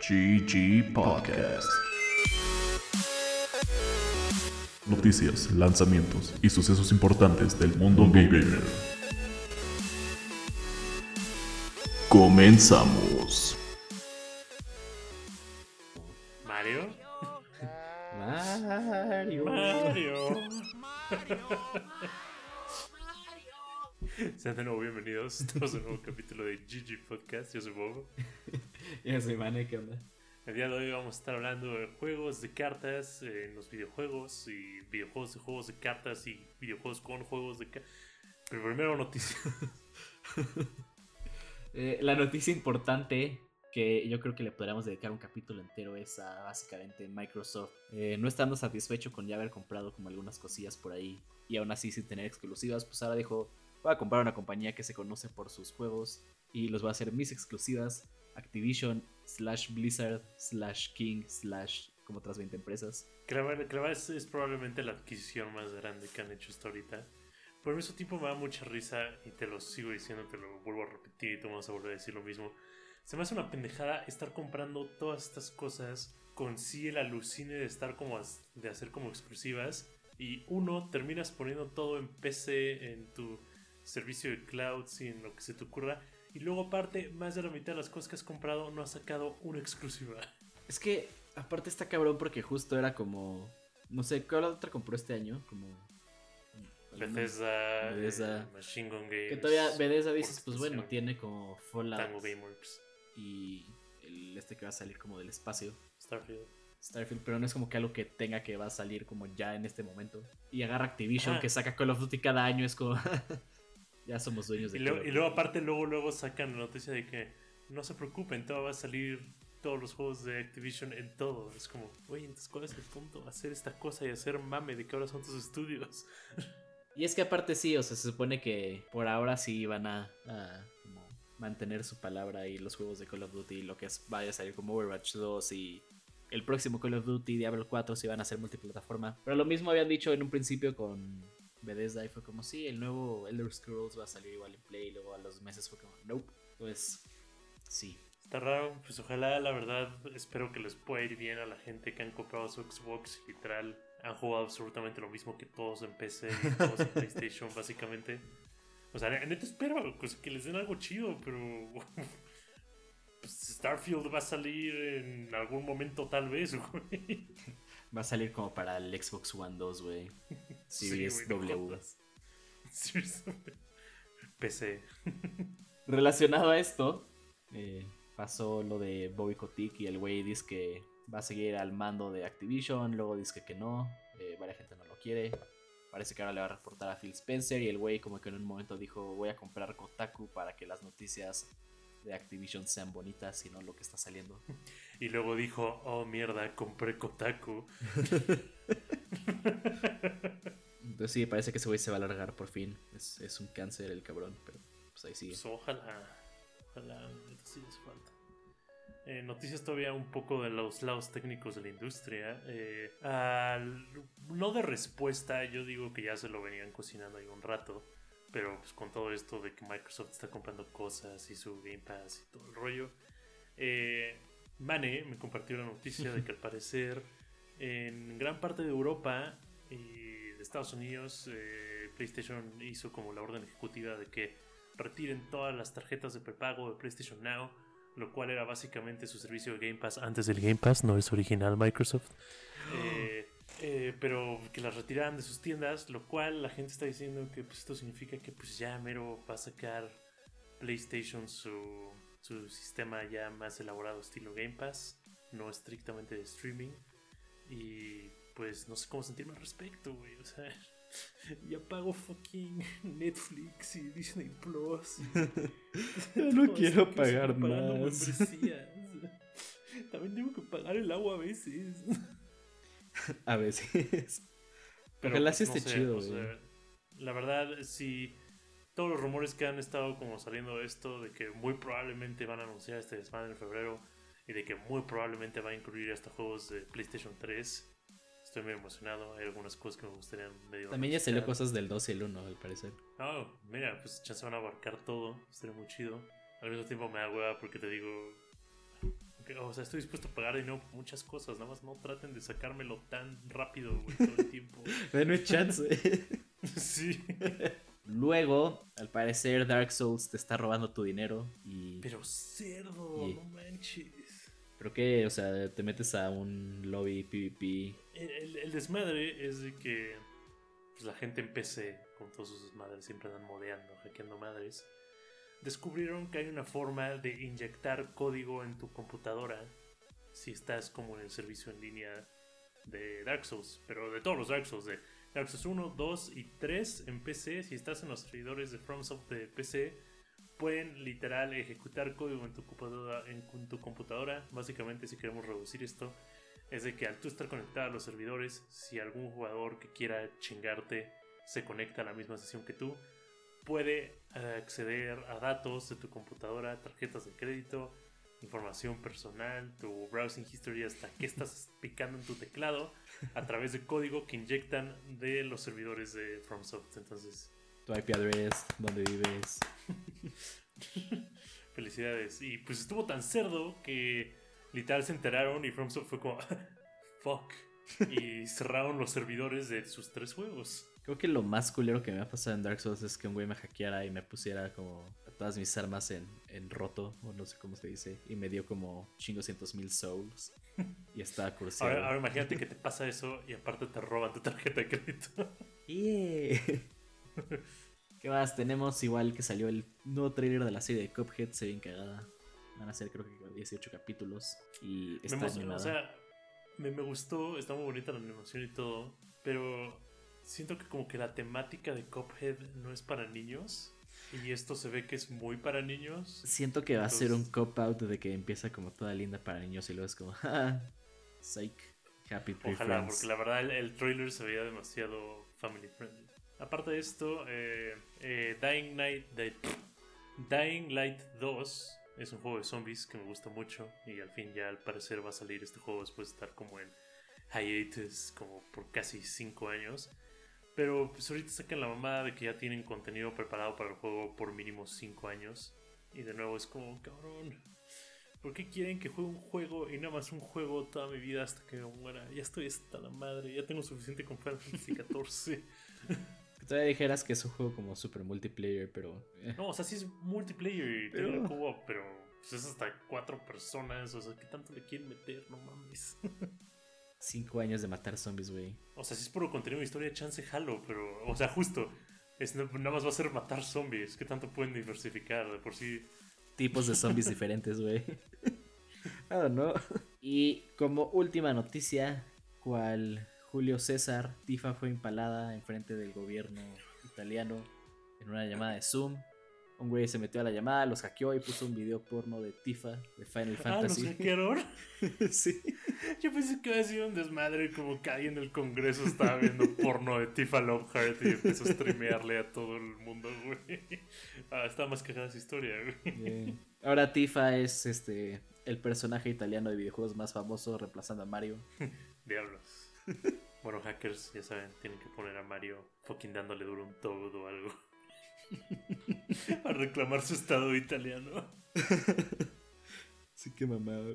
GG Podcast. Noticias, lanzamientos y sucesos importantes del mundo gamer. Comenzamos. Sean de nuevo bienvenidos. En un nuevo capítulo de GG Podcast. Yo soy Bobo. Yo soy Mane, ¿qué onda? El día de hoy vamos a estar hablando de juegos de cartas en los videojuegos y videojuegos de juegos de cartas y videojuegos con juegos de cartas. Pero primero noticias. Eh, la noticia importante que yo creo que le podríamos dedicar un capítulo entero es a básicamente Microsoft eh, no estando satisfecho con ya haber comprado como algunas cosillas por ahí y aún así sin tener exclusivas, pues ahora dijo, voy a comprar una compañía que se conoce por sus juegos y los va a hacer mis exclusivas, Activision, slash Blizzard, slash King, slash como otras 20 empresas. Verdad es, es probablemente la adquisición más grande que han hecho hasta ahorita. Por eso tiempo me da mucha risa y te lo sigo diciendo, te lo vuelvo a repetir y te vamos a volver a decir lo mismo. Se me hace una pendejada estar comprando todas estas cosas con sí el alucine de estar como de hacer como exclusivas y uno terminas poniendo todo en PC, en tu servicio de cloud, en lo que se te ocurra y luego aparte más de la mitad de las cosas que has comprado no has sacado una exclusiva. Es que aparte está cabrón porque justo era como, no sé, ¿cuál otra compró este año? Como... Bethesda, Bethesda. eh, Machine Gun Games. Que todavía Bethesda dices, pues bueno, tiene como Fallout Tango Gameworks, y el este que va a salir como del espacio, Starfield. Starfield, pero no es como que algo que tenga que va a salir como ya en este momento. Y agarra Activision Ajá. que saca Call of Duty cada año, es como ya somos dueños de Y, luego, y luego aparte luego luego sacan la noticia de que no se preocupen, todo va a salir todos los juegos de Activision en todo. Es como, oye, entonces ¿cuál es el punto? Hacer esta cosa y hacer mame de que ahora son tus estudios. Y es que aparte sí, o sea, se supone que por ahora sí van a, a como mantener su palabra y los juegos de Call of Duty, lo que es, vaya a salir como Overwatch 2 y el próximo Call of Duty, Diablo 4, sí van a ser multiplataforma. Pero lo mismo habían dicho en un principio con Bethesda y fue como, sí, el nuevo Elder Scrolls va a salir igual en Play y luego a los meses fue como, nope. Pues sí. Está raro, pues ojalá, la verdad, espero que les pueda ir bien a la gente que han comprado su Xbox y literal han jugado absolutamente lo mismo que todos en PC y todos en PlayStation, básicamente. O sea, neta espero pues, que les den algo chido, pero. pues, Starfield va a salir en algún momento, tal vez, güey. Va a salir como para el Xbox One 2, güey. Sí, Series güey, no W. Seriously. PC. Relacionado a esto, eh, pasó lo de Bobby Kotick y el güey dice que va a seguir al mando de Activision, luego dice que no, eh, varias gente no lo quiere. Parece que ahora le va a reportar a Phil Spencer y el güey como que en un momento dijo voy a comprar Kotaku para que las noticias de Activision sean bonitas y no lo que está saliendo. Y luego dijo, oh mierda, compré Kotaku. Entonces sí, parece que ese güey se va a alargar por fin. Es, es un cáncer el cabrón, pero pues ahí sigue. Pues ojalá, ojalá, sí les falta. Eh, noticias todavía un poco de los lados técnicos de la industria. Eh, al- no de respuesta, yo digo que ya se lo venían cocinando ahí un rato. Pero pues con todo esto de que Microsoft está comprando cosas y su Game Pass y todo el rollo. eh, Mane me compartió la noticia de que al parecer en gran parte de Europa y de Estados Unidos eh, PlayStation hizo como la orden ejecutiva de que retiren todas las tarjetas de prepago de PlayStation Now, lo cual era básicamente su servicio de Game Pass antes del Game Pass, no es original Microsoft. Eh, eh, pero que las retiraran de sus tiendas, lo cual la gente está diciendo que pues, esto significa que pues ya mero va a sacar PlayStation su, su sistema ya más elaborado estilo Game Pass, no estrictamente de streaming. Y pues no sé cómo sentirme al respecto, güey. O sea, ya pago fucking Netflix y Disney Plus. y- no todo quiero pagar más. También tengo que pagar el agua a veces. A veces. Pero, Ojalá pues, sí no esté sé, chido, o güey. sea, la verdad, sí. Todos los rumores que han estado como saliendo de esto, de que muy probablemente van a anunciar este desmadre en febrero y de que muy probablemente va a incluir hasta juegos de PlayStation 3. Estoy muy emocionado. Hay algunas cosas que me gustarían medio. También ya salió cosas del 2 y el 1, al parecer. Oh, mira, pues chance van a abarcar todo. Estaría muy chido. Al mismo tiempo me da hueva porque te digo. Que, o sea, estoy dispuesto a pagar dinero por muchas cosas, nada más no traten de sacármelo tan rápido, güey, todo el tiempo. Denme chance. sí. Luego, al parecer, Dark Souls te está robando tu dinero y... Pero cerdo, Y- no manches. ¿Pero qué? O sea, te metes a un lobby PvP. El, el- el desmadre es de que pues, la gente en PC, con todos sus desmadres, siempre andan modeando, hackeando madres. Descubrieron que hay una forma de inyectar código en tu computadora si estás como en el servicio en línea de Dark Souls, pero de todos los Dark Souls, de Dark Souls 1, 2 y 3 en PC, si estás en los servidores de FromSoft de PC, pueden literal ejecutar código en tu computadora, en tu computadora. Básicamente, si queremos reducir esto, es de que al tú estar conectado a los servidores, si algún jugador que quiera chingarte se conecta a la misma sesión que tú, puede eh, acceder a datos de tu computadora, tarjetas de crédito, información personal, tu browsing history, hasta qué estás picando en tu teclado, a través de código que inyectan de los servidores de FromSoft. Entonces, Tu IP address, dónde vives. felicidades. Y pues estuvo tan cerdo que literal se enteraron y FromSoft fue como, fuck. Y cerraron los servidores de sus tres juegos. Creo que lo más culero que me ha pasado en Dark Souls es que un güey me hackeara y me pusiera como todas mis armas en, en roto, o no sé cómo se dice, y me dio como chingoscientos mil souls. Y estaba cursiado. Ahora, ahora imagínate que te pasa eso y aparte te roban tu tarjeta de crédito. Yeah. ¿Qué más? Tenemos igual que salió el nuevo trailer de la serie de Cuphead, se ve bien cagada. Van a ser creo que 18 capítulos y Me está emociona, animada. o sea, me, me gustó, está muy bonita la animación y todo, pero siento que como que la temática de Cuphead no es para niños y esto se ve que es muy para niños. Siento que va a ser un Entonces- cop out de que empieza como toda linda para niños y luego es como, ah, psych, happy tree Ojalá, friends. porque la verdad el, el trailer se veía demasiado family friendly. Aparte de esto, eh, eh, Dying Light de- Dying Light 2 es un juego de zombies que me gusta mucho y al fin ya al parecer va a salir este juego después de estar como en hiatus como por casi 5 años. Pero pues ahorita sacan la mamada de que ya tienen contenido preparado para el juego por mínimo 5 años. Y de nuevo es como, cabrón, ¿por qué quieren que juegue un juego y nada más un juego toda mi vida hasta que me muera? Ya estoy hasta la madre, ya tengo suficiente con Final Fantasy XIV. Que todavía dijeras que es un juego como super multiplayer, pero... eh, No, o sea, sí es multiplayer y Pero- tiene el co-op, pero pues, es hasta cuatro personas. O sea, ¿qué tanto le quieren meter? No mames. Cinco años de matar zombies, güey. O sea, si es puro contenido de historia, chance jalo, pero, o sea, justo. Es, nada más va a ser matar zombies. ¿Qué tanto pueden diversificar? De por sí. Tipos de zombies diferentes, güey. I don't know. Y como última noticia, cual Julio César, Tifa fue empalada enfrente del gobierno italiano en una llamada de Zoom. Un güey se metió a la llamada, los hackeó y puso un video porno de Tifa de Final Ah, los Fantasy. hackearon. sí. Yo pensé que había sido un desmadre, como que alguien en el congreso estaba viendo porno de Tifa Loveheart y empezó a streamearle a todo el mundo, güey. Ah, está más cagada esa historia, güey. Ahora Tifa es este el personaje italiano de videojuegos más famoso reemplazando a Mario. Diablos. Bueno, hackers, ya saben, tienen que poner a Mario fucking dándole duro un toad o algo. a reclamar su estado italiano. Sí, qué mamado.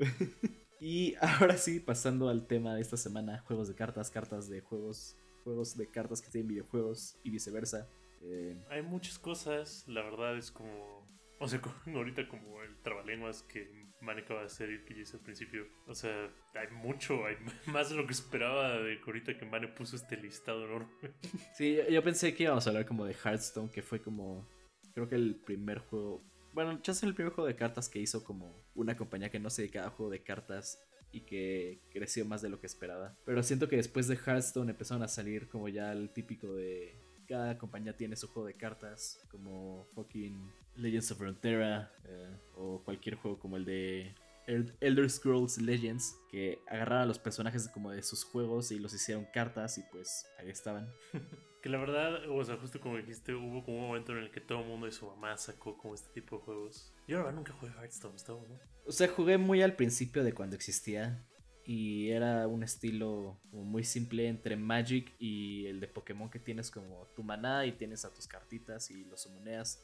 y ahora sí, pasando al tema de esta semana, juegos de cartas, cartas de juegos, juegos de cartas que tienen videojuegos y viceversa. Eh, Hay muchas cosas, la verdad es como. O sea, como ahorita como el trabalenguas que Man acaba de hacer y que yo hice al principio. O sea, hay mucho, hay más de lo que esperaba de que ahorita que Mane puso este listado enorme. sí, yo, yo pensé que íbamos a hablar como de Hearthstone, que fue como, creo que el primer juego, bueno, ya es el primer juego de cartas que hizo como una compañía que no se dedicaba a juego de cartas y que creció más de lo que esperaba. Pero siento que después de Hearthstone empezaron a salir como ya el típico de cada compañía tiene su juego de cartas, como fucking Legends of Frontera eh, o cualquier juego como el de El- Elder Scrolls Legends, que agarraron a los personajes como de sus juegos y los hicieron cartas y pues ahí estaban. Que la verdad, o sea, justo como dijiste, hubo como un momento en el que todo el mundo y su mamá sacó como este tipo de juegos. Yo la verdad nunca jugué Hearthstone, está bueno. O sea, jugué muy al principio de cuando existía y era un estilo como muy simple entre Magic y el de Pokémon que tienes como tu maná y tienes a tus cartitas y los monedas.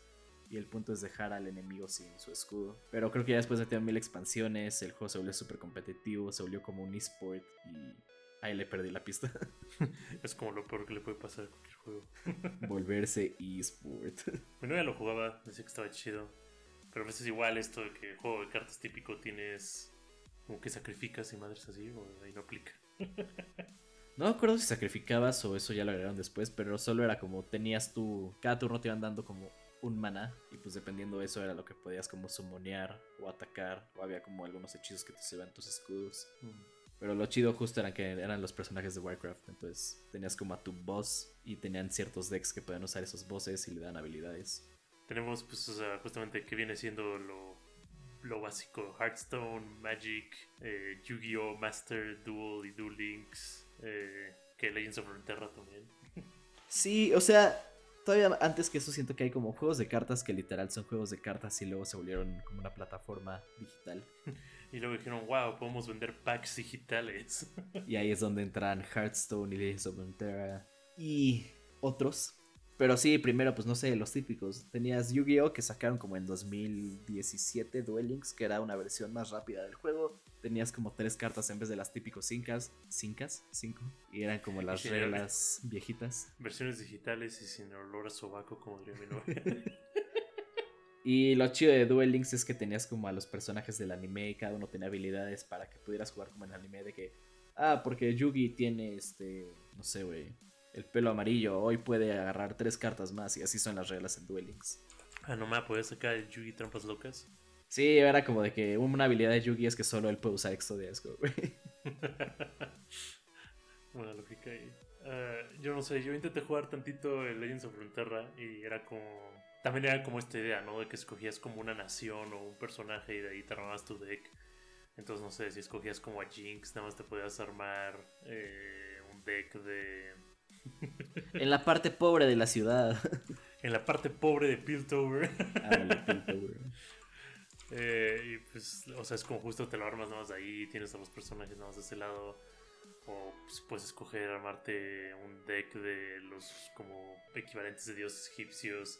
Y el punto es dejar al enemigo sin su escudo. Pero creo que ya después de tener mil expansiones, el juego se volvió súper competitivo, se volvió como un esport y ahí le perdí la pista. Es como lo peor que le puede pasar a cualquier juego. Volverse esport. Mi novia lo jugaba, decía que estaba chido. Pero a veces igual esto de que el juego de cartas típico tienes como que sacrificas y madres así, o ahí no aplica. No me acuerdo si sacrificabas o eso ya lo agregaron después, pero solo era como tenías tú, cada turno te iban dando como un mana y pues dependiendo de eso era lo que podías como summonear o atacar o había como algunos hechizos que te subían tus escudos. Pero lo chido justo era que eran los personajes de Warcraft, entonces tenías como a tu boss y tenían ciertos decks que podían usar esos bosses y le dan habilidades. Tenemos pues o sea, justamente que viene siendo lo, lo básico, Hearthstone, Magic, eh, Yu-Gi-Oh! Master, Duel y Duel Links, eh, que Legends of Runeterra también. Sí, o sea, todavía antes que eso siento que hay como juegos de cartas que literal son juegos de cartas y luego se volvieron como una plataforma digital. Y luego dijeron, wow, podemos vender packs digitales. Y ahí es donde entran Hearthstone y Legends of Runeterra y otros. Pero sí, primero, pues no sé, los típicos. Tenías Yu-Gi-Oh! que sacaron como en 2017 Duel Links, que era una versión más rápida del juego. Tenías como tres cartas en vez de las típicos cincas. ¿Cincas? Cinco. Y eran como las Sí, reglas viejitas. Versiones digitales y sin olor a sobaco, como diría mi novia. Y lo chido de Duel Links es que tenías como a los personajes del anime y cada uno tenía habilidades para que pudieras jugar como en anime de que, ah, porque Yugi tiene este, no sé, güey, el pelo amarillo, hoy puede agarrar tres cartas más y así son las reglas en Duel Links. ah, no me puedes sacar el Yugi Trampas Locas. Sí, era como de que una habilidad de Yugi es que solo él puede usar Exodiasco, güey. Buena lógica ahí. Ah, yo no sé, yo intenté jugar tantito el Legends of Runeterra y era como... También era como esta idea, ¿no? De que escogías como una nación o un personaje y de ahí te armabas tu deck. Entonces, no sé, si escogías como a Jinx, nada más te podías armar eh, un deck de... En la parte pobre de la ciudad. En la parte pobre de Piltover. Ándale, Piltover. Eh, y pues, o sea, es como justo te lo armas nada más de ahí, tienes a los personajes nada más de ese lado. O pues, puedes escoger armarte un deck de los como equivalentes de dioses egipcios.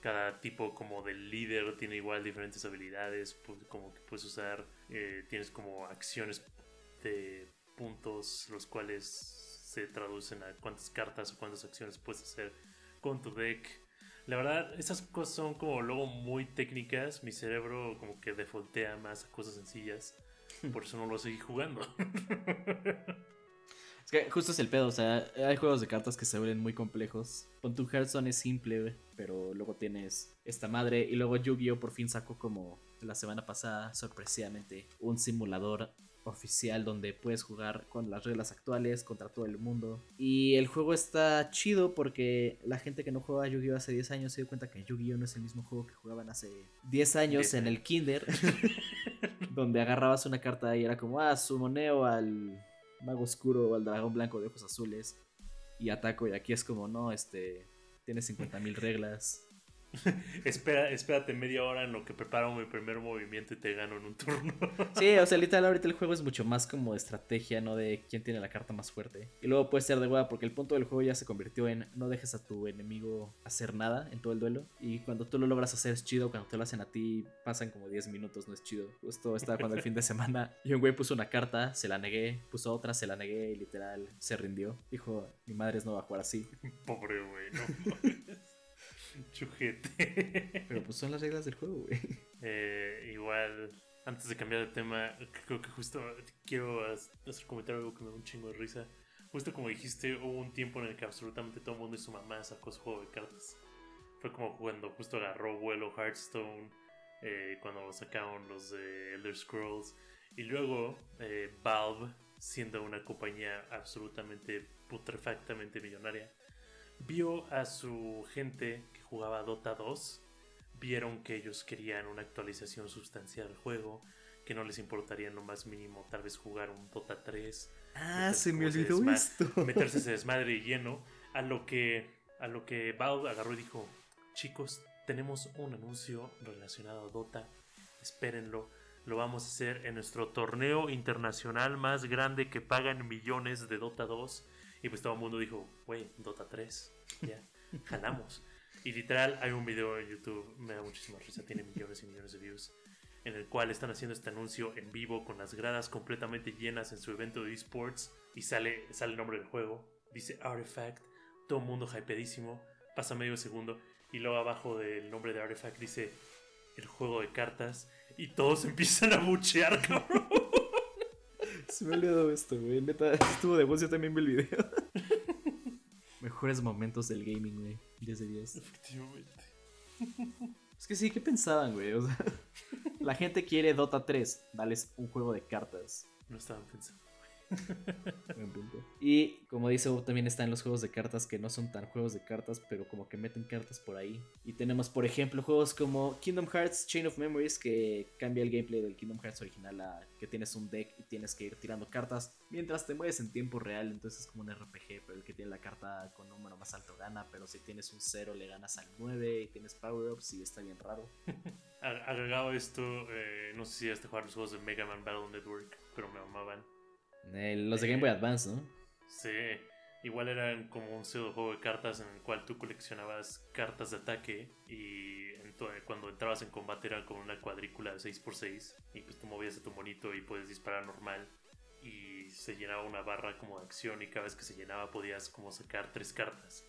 Cada tipo como del líder tiene igual diferentes habilidades, pu- como que puedes usar, eh, tienes como acciones de puntos, los cuales se traducen a cuántas cartas o cuántas acciones puedes hacer con tu deck. La verdad, esas cosas son como luego muy técnicas. Mi cerebro como que defaultea más a cosas sencillas. Por eso no lo seguí jugando. Es que justo es el pedo, o sea, hay juegos de cartas que se vuelven muy complejos. Pon tu Hearthstone es simple, pero luego tienes esta madre y luego Yu-Gi-Oh! por fin sacó como la semana pasada, sorpresivamente, un simulador oficial donde puedes jugar con las reglas actuales contra todo el mundo. Y el juego está chido porque la gente que no juega Yu-Gi-Oh! hace 10 años se dio cuenta que Yu-Gi-Oh! no es el mismo juego que jugaban hace 10 años 10 en el kinder. donde agarrabas una carta y era como, ah, sumoneo al mago oscuro o al dragón blanco de ojos azules y ataco y aquí es como, no, este, tiene 50.000 reglas. Espera, espérate media hora en lo que preparo mi primer movimiento y te gano en un turno. Sí, o sea, literal ahorita el juego es mucho más como de estrategia, no de quién tiene la carta más fuerte. Y luego puede ser de hueá porque el punto del juego ya se convirtió en no dejes a tu enemigo hacer nada en todo el duelo. Y cuando tú lo logras hacer es chido, cuando te lo hacen a ti pasan como 10 minutos, no es chido. Justo estaba cuando el fin de semana y un güey puso una carta, se la negué, puso otra, se la negué y literal se rindió. Dijo, mi madre no va a jugar así. Pobre güey, no. Chujete. Pero pues son las reglas del juego, güey. Eh, igual, antes de cambiar de tema, creo que justo quiero ha- hacer comentario algo que me da un chingo de risa. Justo como dijiste, hubo un tiempo en el que absolutamente todo el mundo y su mamá sacó su juego de cartas. Fue como cuando justo agarró vuelo Hearthstone, eh, cuando sacaron los de Elder Scrolls. Y luego eh, Valve, siendo una compañía absolutamente putrefactamente millonaria, vio a su gente que jugaba Dota 2 vieron que ellos querían una actualización sustancial al juego, que no les importaría en lo más mínimo tal vez jugar un Dota 3, Ah, se me olvidó esto. meterse ese desmadre lleno, a lo que a lo que Valve agarró y dijo, chicos, tenemos un anuncio relacionado a Dota, espérenlo, lo vamos a hacer en nuestro torneo internacional más grande que pagan millones de Dota 2. Y pues todo el mundo dijo, güey, Dota 3, ya, jalamos. Y literal, hay un video en YouTube, me da muchísima risa, tiene millones y millones de views, en el cual están haciendo este anuncio en vivo con las gradas completamente llenas en su evento de esports y sale, sale el nombre del juego, dice Artifact, todo el mundo hypedísimo, pasa medio segundo y luego abajo del nombre de Artifact dice el juego de cartas y todos empiezan a buchear, cabrón. Se me ha olvidado esto, güey. Neta, estuvo de voz, yo también vi el video. Mejores momentos del gaming, güey. 10 de 10. Efectivamente. Es que sí, ¿qué pensaban, güey? O sea, la gente quiere Dota 3. Dales un juego de cartas. No estaban pensando. Buen punto. Y como dice Bob, también están los juegos de cartas que no son tan juegos de cartas, pero como que meten cartas por ahí. Y tenemos, por ejemplo, juegos como Kingdom Hearts Chain of Memories, que cambia el gameplay del Kingdom Hearts original a que tienes un deck y tienes que ir tirando cartas mientras te mueves en tiempo real. Entonces es como un RPG, pero el que tiene la carta con número más alto gana. Pero si tienes un 0 le ganas al 9 y tienes power-ups y está bien raro. Agregado esto, eh, no sé si ya jugar los juegos de Mega Man Battle Network, pero me amaban. Los de Game Boy Advance, ¿no? Sí, igual eran como un pseudo de cartas en el cual tú coleccionabas cartas de ataque y ento- cuando entrabas en combate era como una cuadrícula de 6x6 y pues tú movías a tu monito y puedes disparar normal y se llenaba una barra como de acción y cada vez que se llenaba podías como sacar tres cartas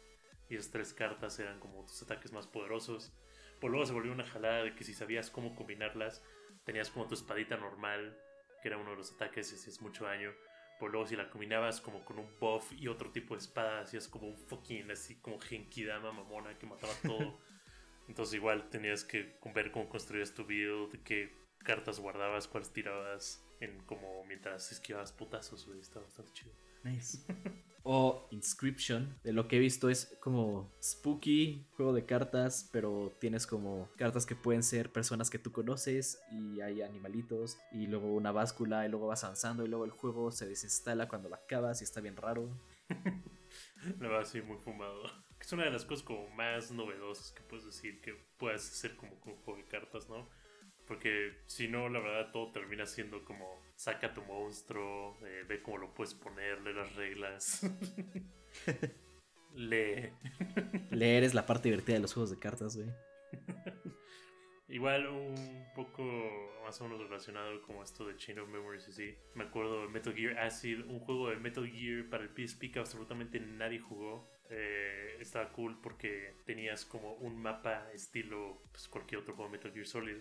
y esas tres cartas eran como tus ataques más poderosos. Por luego se volvió una jalada de que si sabías cómo combinarlas tenías como tu espadita normal que era uno de los ataques y hacías mucho daño. Por luego si la combinabas como con un buff y otro tipo de espada, hacías como un fucking así como Genkidama mamona que mataba todo. Entonces igual tenías que ver cómo construías tu build, qué cartas guardabas, cuáles tirabas, en como mientras esquivabas putazos, güey. Estaba bastante chido. Nice. O Inscription, de lo que he visto es como spooky, juego de cartas, pero tienes como cartas que pueden ser personas que tú conoces y hay animalitos y luego una báscula y luego vas avanzando y luego el juego se desinstala cuando lo acabas y está bien raro. La verdad sí, muy fumado. Es una de las cosas como más novedosas que puedes decir que puedes hacer como con juego de cartas, ¿no? Porque si no, la verdad todo termina siendo como saca tu monstruo, eh, ve cómo lo puedes poner, lee las reglas. lee. Leer es la parte divertida de los juegos de cartas, güey. Igual un poco más o menos relacionado como esto de Chain of Memories y sí. Me acuerdo de Metal Gear Acid, un juego de Metal Gear para el PSP que absolutamente nadie jugó. Eh, estaba cool porque tenías como un mapa estilo pues, cualquier otro juego de Metal Gear Solid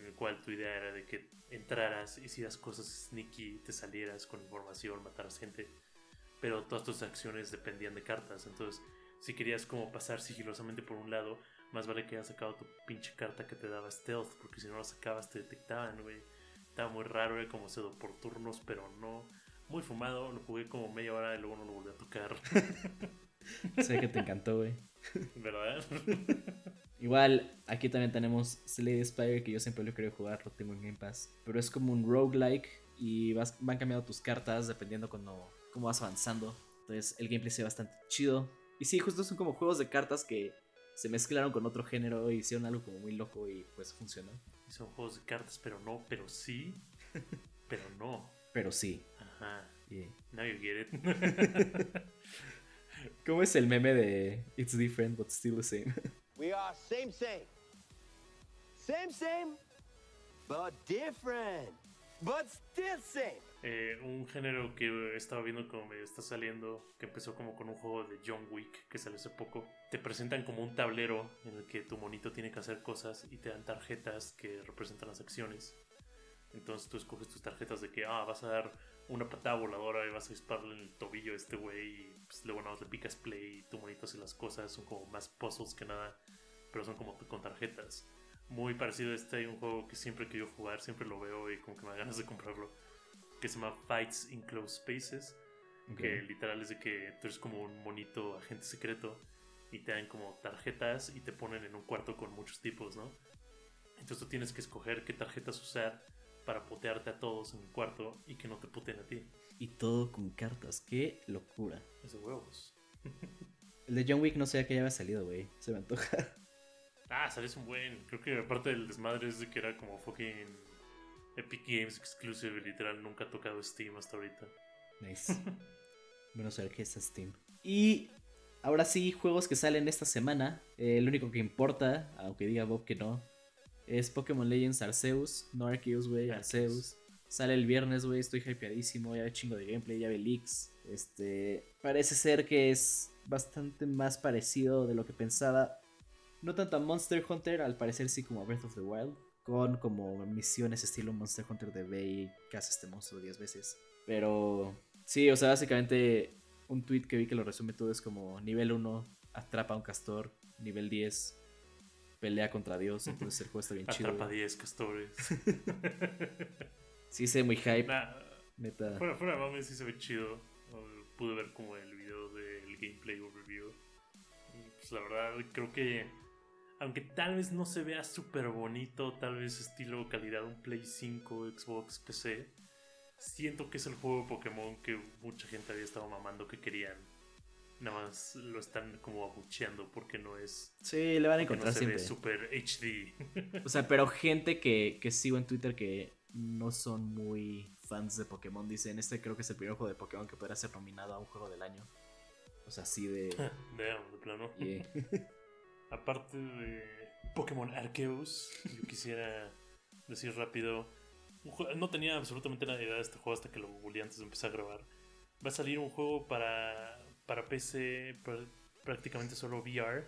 en el cual tu idea era de que entraras, hicieras cosas sneaky, te salieras con información, mataras gente, pero todas tus acciones dependían de cartas, entonces si querías como pasar sigilosamente por un lado, más vale que hayas sacado tu pinche carta que te daba stealth, porque si no la sacabas te detectaban, güey. Estaba muy raro, era como pseudo por turnos, pero no. Muy fumado, lo jugué como media hora y luego no lo volví a tocar, Sé que te encantó, güey. ¿verdad? Igual, aquí también tenemos Slade Spire, que yo siempre lo querido jugar, lo tengo en Game Pass. Pero es como un roguelike y vas, van cambiando tus cartas dependiendo cuando, cómo vas avanzando. Entonces el gameplay se ve bastante chido. Y sí, justo son como juegos de cartas que se mezclaron con otro género y hicieron algo como muy loco y pues funcionó. Y son juegos de cartas, pero no, pero sí, pero no. Pero sí. Ajá. yeah. Now you get it. ¿Cómo es el meme de It's different but still the same? Are same, same. Same, same, but different. But still same. Eh, un género que estaba viendo como medio está saliendo, que empezó como con un juego de John Wick que salió hace poco. Te presentan como un tablero en el que tu monito tiene que hacer cosas y te dan tarjetas que representan las acciones. Entonces tú escoges tus tarjetas de que, ah, vas a dar una patada voladora y vas a dispararle en el tobillo a este güey y pues, luego nada más le picas play y tu monito hace las cosas. Son como más puzzles que nada, pero son como con tarjetas. Muy parecido a este, hay un juego que siempre querido jugar, siempre lo veo y como que me da ganas de comprarlo que se llama Fights in Close Spaces, que literal es de que tú eres como un monito agente secreto y te dan como tarjetas y te ponen en un cuarto con muchos tipos, ¿no? Entonces tú tienes que escoger qué tarjetas usar para potearte a todos en el cuarto y que no te puteen a ti. Y todo con cartas, qué locura. Es de huevos. El de John Wick no sé que ya había salido, güey. Se me antoja. Ah, sales un buen. Creo que aparte del desmadre es de que era como fucking Epic Games exclusive literal nunca ha tocado Steam hasta ahorita. Nice. bueno saber que es Steam. Y ahora sí, juegos que salen esta semana. Eh, el único que importa, aunque diga Bob que no, es Pokémon Legends Arceus. No Arceus, güey, Arceus. Sale el viernes, güey, estoy hypeadísimo, ya ve chingo de gameplay, ya ve leaks. Este, parece ser que es bastante más parecido de lo que pensaba. No tanto a Monster Hunter, al parecer sí como a Breath of the Wild. Con como misiones estilo Monster Hunter de ve y caza este monstruo 10 veces. Pero sí, o sea, básicamente un tweet que vi que lo resume todo es como nivel 1, atrapa a un castor, nivel 10, pelea contra Dios, entonces el juego está bien chido. Atrapa güey. 10 castores. Sí, sé muy hype, Nah, neta. fuera, fuera de mames, sí se ve chido. Pude ver como el video del gameplay overview. Y pues la verdad, creo que. Aunque tal vez no se vea súper bonito, tal vez estilo calidad un Play 5, Xbox, PC. Siento que es el juego de Pokémon que mucha gente había estado mamando que querían. Nada más lo están como abucheando porque no es. Sí, le van a no encontrar se ve siempre. super HD. O sea, pero gente que, que sigo en Twitter que no son muy fans de Pokémon dicen, este creo que es el primer juego de Pokémon que podrá ser nominado a un juego del año. O sea, así de... Damn, de plano. yeah. Aparte de Pokémon Arceus, yo quisiera decir rápido. No tenía absolutamente nada de idea de este juego hasta que lo googleé antes de empezar a grabar. Va a salir un juego para, para PC, pr- prácticamente solo VR,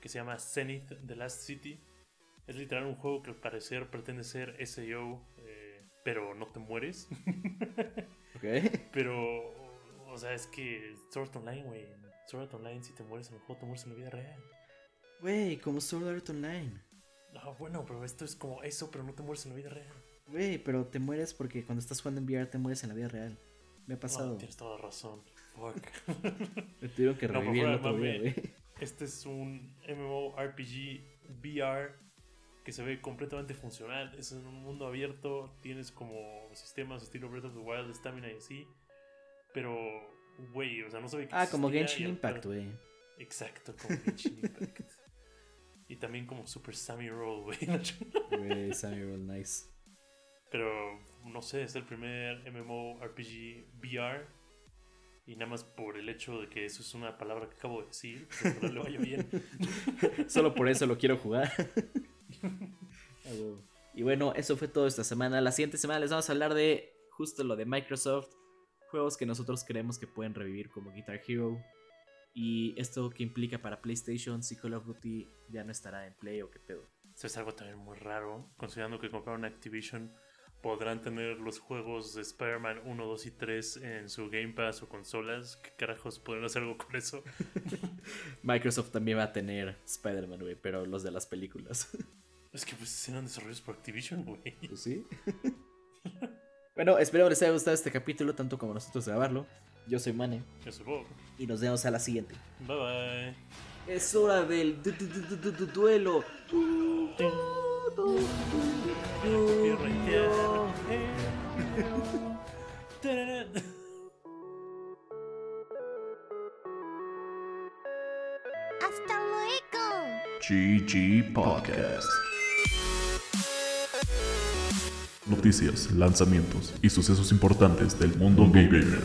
que se llama Zenith The Last City. Es literal un juego que al parecer pretende ser SEO, eh, pero no te mueres. Ok. pero, o sea, es que Sword Online, güey. Sword Online, si te mueres en el juego, te mueres en la vida real. Güey, como Sword Art Online. Ah, bueno, pero esto es como eso, pero no te mueres en la vida real. Güey, pero te mueres porque cuando estás jugando en VR te mueres en la vida real. Me ha No, pasado. tienes toda razón. Fuck. Me tuvieron que No, revivir el fuera de otro día, mame. güey. este es un MMORPG VR que se ve completamente funcional. Es en un mundo abierto, tienes como sistemas estilo Breath of the Wild, Stamina y así. Pero, güey, o sea, no ve que Ah, como Genshin Impact, güey. Exacto, como Genshin Impact. También como Super Sammy Roll, güey. Güey, Samuel, nice. Pero no sé, es el primer MMORPG VR. Y nada más por el hecho de que eso es una palabra que acabo de decir, pues ojalá le vaya bien. Solo por eso lo quiero jugar. Y bueno, eso fue todo esta semana. La siguiente semana les vamos a hablar de justo lo de Microsoft. Juegos que nosotros creemos que pueden revivir como Guitar Hero. Y esto que implica para PlayStation si Call of Duty ya no estará en Play o qué pedo. Eso es algo también muy raro, considerando que compraron Activision. Podrán tener los juegos de Spider-Man 1, 2 y 3 en su Game Pass o consolas. ¿Qué carajos podrán hacer algo con eso? Microsoft también va a tener Spider-Man, güey, pero los de las películas. Es que pues eran desarrollos por Activision, güey. Pues sí. bueno, espero les haya gustado este capítulo tanto como nosotros grabarlo. Yo soy Mane Yo soy Bob. y nos vemos a la siguiente. Bye bye. Es hora del du- du- du- du- du- duelo. Hasta luego. GG Podcast. Noticias, lanzamientos y sucesos importantes del mundo gamer.